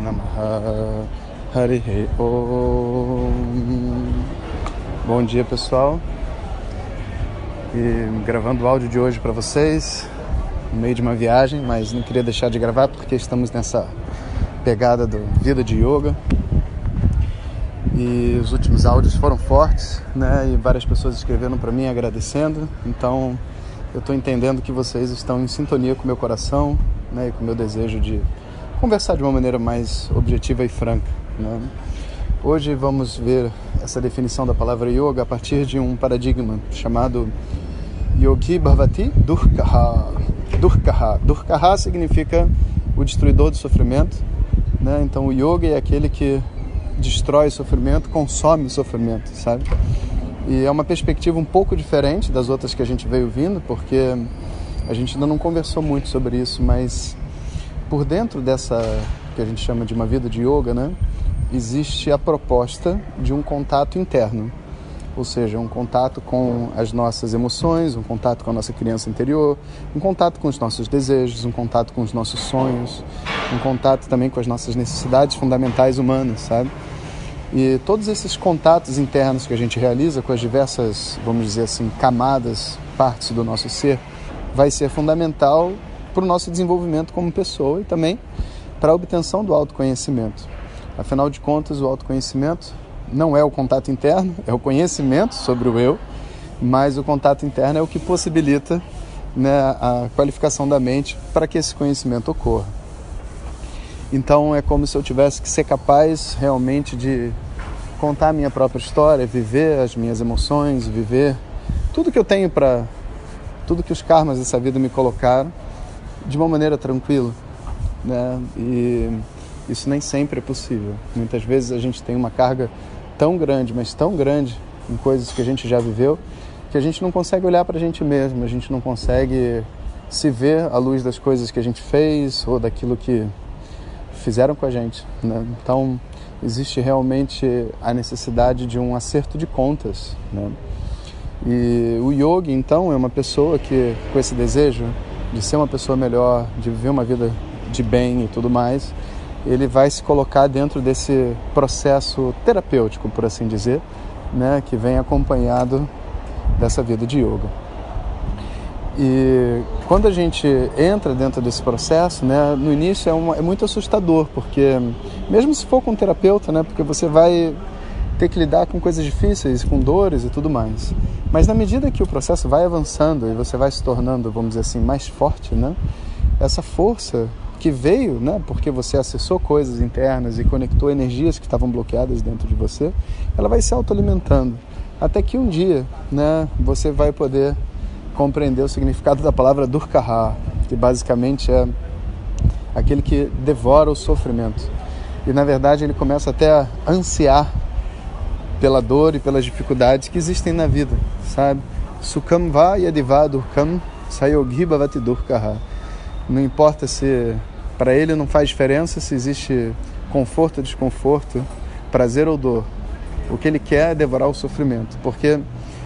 Namaha Harihi Om Bom dia pessoal. E gravando o áudio de hoje para vocês no meio de uma viagem, mas não queria deixar de gravar porque estamos nessa pegada do vida de yoga. E os últimos áudios foram fortes, né? E várias pessoas escreveram para mim agradecendo, então eu estou entendendo que vocês estão em sintonia com o meu coração né, e com o meu desejo de conversar de uma maneira mais objetiva e franca. Né? Hoje vamos ver essa definição da palavra yoga a partir de um paradigma chamado Yogi Bhavati Durkaha. Durkaha. Durkaha significa o destruidor do sofrimento. Né? Então o yoga é aquele que destrói o sofrimento, consome o sofrimento, sabe? E é uma perspectiva um pouco diferente das outras que a gente veio vindo, porque a gente ainda não conversou muito sobre isso, mas por dentro dessa que a gente chama de uma vida de yoga, né, existe a proposta de um contato interno, ou seja, um contato com as nossas emoções, um contato com a nossa criança interior, um contato com os nossos desejos, um contato com os nossos sonhos, um contato também com as nossas necessidades fundamentais humanas, sabe? E todos esses contatos internos que a gente realiza com as diversas, vamos dizer assim, camadas, partes do nosso ser, vai ser fundamental para o nosso desenvolvimento como pessoa e também para a obtenção do autoconhecimento. Afinal de contas, o autoconhecimento não é o contato interno, é o conhecimento sobre o eu, mas o contato interno é o que possibilita né, a qualificação da mente para que esse conhecimento ocorra. Então é como se eu tivesse que ser capaz realmente de contar a minha própria história, viver as minhas emoções, viver tudo que eu tenho para tudo que os karmas dessa vida me colocaram de uma maneira tranquila, né? E isso nem sempre é possível. Muitas vezes a gente tem uma carga tão grande, mas tão grande em coisas que a gente já viveu, que a gente não consegue olhar para a gente mesmo, a gente não consegue se ver à luz das coisas que a gente fez ou daquilo que fizeram com a gente. Né? Então, existe realmente a necessidade de um acerto de contas. Né? E o yogi, então, é uma pessoa que, com esse desejo de ser uma pessoa melhor, de viver uma vida de bem e tudo mais, ele vai se colocar dentro desse processo terapêutico, por assim dizer, né, que vem acompanhado dessa vida de yoga. E quando a gente entra dentro desse processo, né, no início é, uma, é muito assustador, porque mesmo se for com um terapeuta, né, porque você vai ter que lidar com coisas difíceis, com dores e tudo mais. Mas na medida que o processo vai avançando e você vai se tornando, vamos dizer assim, mais forte, né, essa força que veio, né, porque você acessou coisas internas e conectou energias que estavam bloqueadas dentro de você, ela vai se autoalimentando até que um dia, né, você vai poder compreender o significado da palavra Durkaha, que basicamente é aquele que devora o sofrimento. E na verdade ele começa até a ansiar pela dor e pelas dificuldades que existem na vida, sabe? Sukham va yadiva durkam sayogi bhavati durkaha. Não importa se para ele não faz diferença se existe conforto ou desconforto, prazer ou dor. O que ele quer é devorar o sofrimento, porque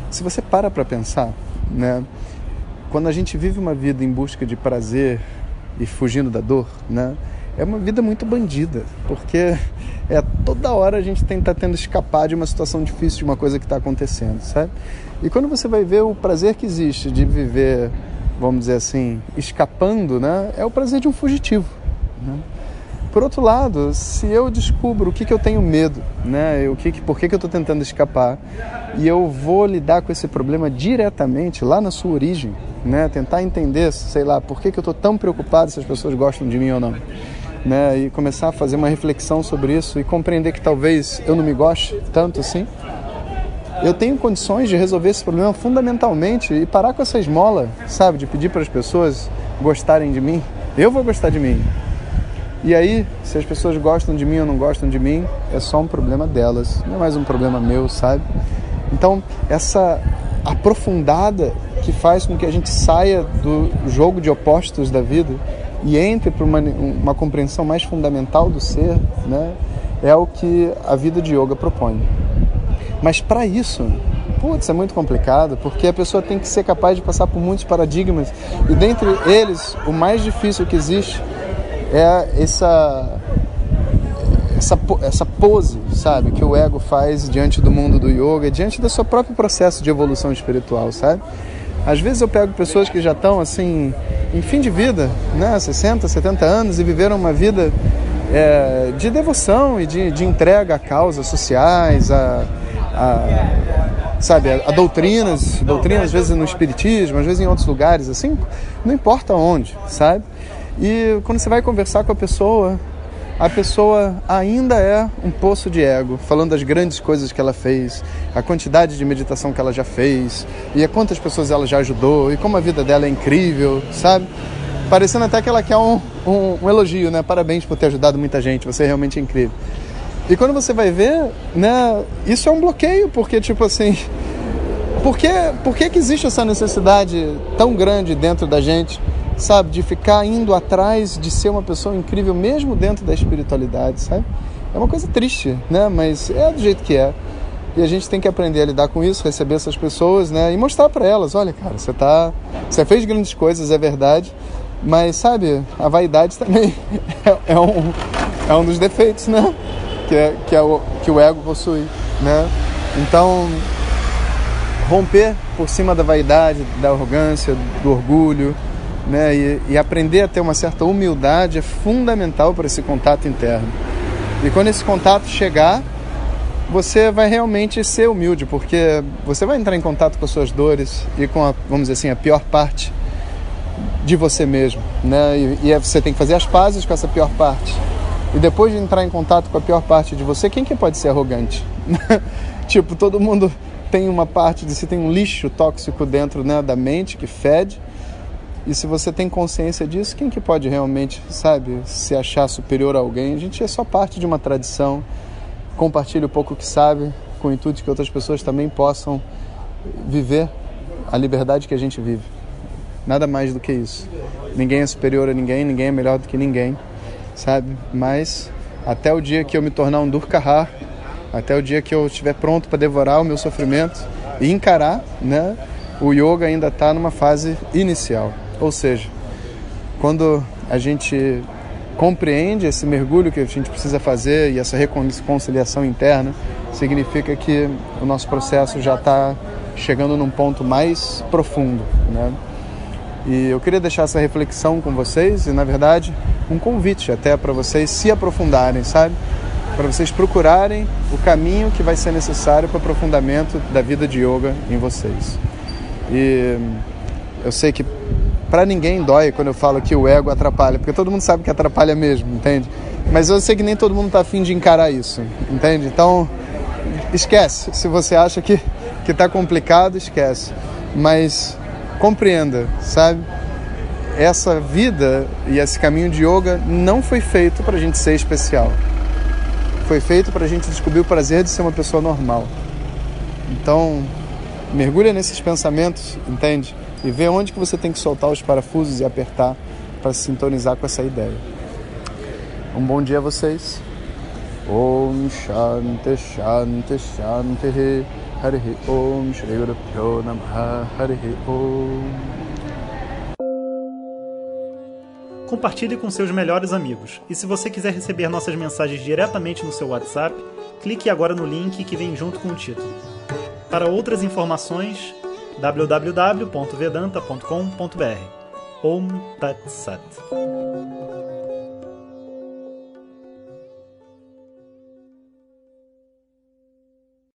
se você para para pensar, né? Quando a gente vive uma vida em busca de prazer e fugindo da dor, né? É uma vida muito bandida, porque é toda hora a gente estar tá tendo escapar de uma situação difícil, de uma coisa que está acontecendo, sabe? E quando você vai ver o prazer que existe de viver, vamos dizer assim, escapando, né? É o prazer de um fugitivo, né? Por outro lado, se eu descubro o que, que eu tenho medo, né, o que, que, por que, que eu estou tentando escapar, e eu vou lidar com esse problema diretamente lá na sua origem, né, tentar entender, sei lá, por que, que eu estou tão preocupado se as pessoas gostam de mim ou não, né, e começar a fazer uma reflexão sobre isso e compreender que talvez eu não me goste tanto assim, eu tenho condições de resolver esse problema fundamentalmente e parar com essa esmola, sabe, de pedir para as pessoas gostarem de mim. Eu vou gostar de mim. E aí, se as pessoas gostam de mim ou não gostam de mim, é só um problema delas, não é mais um problema meu, sabe? Então, essa aprofundada que faz com que a gente saia do jogo de opostos da vida e entre para uma, uma compreensão mais fundamental do ser, né? É o que a vida de yoga propõe. Mas para isso, putz, é muito complicado, porque a pessoa tem que ser capaz de passar por muitos paradigmas e dentre eles, o mais difícil que existe é essa essa, essa pose, sabe, que o ego faz diante do mundo do yoga, diante do seu próprio processo de evolução espiritual, sabe? Às vezes eu pego pessoas que já estão assim em fim de vida, né, 60, 70 anos e viveram uma vida é, de devoção e de, de entrega a causas sociais, a, a sabe, a, a, doutrinas, doutrinas às vezes no espiritismo, às vezes em outros lugares, assim, não importa onde, sabe? E quando você vai conversar com a pessoa, a pessoa ainda é um poço de ego, falando das grandes coisas que ela fez, a quantidade de meditação que ela já fez, e a quantas pessoas ela já ajudou, e como a vida dela é incrível, sabe? Parecendo até que ela quer um, um, um elogio, né? Parabéns por ter ajudado muita gente, você é realmente incrível. E quando você vai ver, né, isso é um bloqueio, porque tipo assim, por que, por que, que existe essa necessidade tão grande dentro da gente, sabe, de ficar indo atrás de ser uma pessoa incrível mesmo dentro da espiritualidade, sabe? É uma coisa triste, né? Mas é do jeito que é. E a gente tem que aprender a lidar com isso, receber essas pessoas, né? E mostrar para elas, olha, cara, você tá, você fez grandes coisas, é verdade, mas sabe, a vaidade também é, é um é um dos defeitos, né? que é, que é o que o ego possui, né? Então, romper por cima da vaidade, da arrogância, do orgulho, né? E, e aprender a ter uma certa humildade é fundamental para esse contato interno. E quando esse contato chegar, você vai realmente ser humilde, porque você vai entrar em contato com as suas dores e com, a, vamos dizer assim, a pior parte de você mesmo, né? E, e você tem que fazer as pazes com essa pior parte. E depois de entrar em contato com a pior parte de você, quem que pode ser arrogante? tipo, todo mundo tem uma parte de si, tem um lixo tóxico dentro né, da mente que fede. E se você tem consciência disso, quem que pode realmente, sabe, se achar superior a alguém? A gente é só parte de uma tradição, compartilha o pouco que sabe, com o intuito de que outras pessoas também possam viver a liberdade que a gente vive. Nada mais do que isso. Ninguém é superior a ninguém, ninguém é melhor do que ninguém sabe? Mas até o dia que eu me tornar um Durkahar, até o dia que eu estiver pronto para devorar o meu sofrimento e encarar, né? O yoga ainda está numa fase inicial. Ou seja, quando a gente compreende esse mergulho que a gente precisa fazer e essa reconciliação interna, significa que o nosso processo já está chegando num ponto mais profundo, né? E eu queria deixar essa reflexão com vocês e, na verdade, um convite até para vocês se aprofundarem, sabe? Para vocês procurarem o caminho que vai ser necessário para o aprofundamento da vida de yoga em vocês. E eu sei que para ninguém dói quando eu falo que o ego atrapalha, porque todo mundo sabe que atrapalha mesmo, entende? Mas eu sei que nem todo mundo está afim de encarar isso, entende? Então, esquece. Se você acha que está complicado, esquece. Mas compreenda, sabe? Essa vida e esse caminho de yoga não foi feito para a gente ser especial. Foi feito para a gente descobrir o prazer de ser uma pessoa normal. Então, mergulha nesses pensamentos, entende? E vê onde que você tem que soltar os parafusos e apertar para se sintonizar com essa ideia. Um bom dia a vocês. Om Shanti Shanti Shanti Om Shri Guru Pyo Namaha Om Compartilhe com seus melhores amigos. E se você quiser receber nossas mensagens diretamente no seu WhatsApp, clique agora no link que vem junto com o título. Para outras informações, www.vedanta.com.br. Om Tat Sat.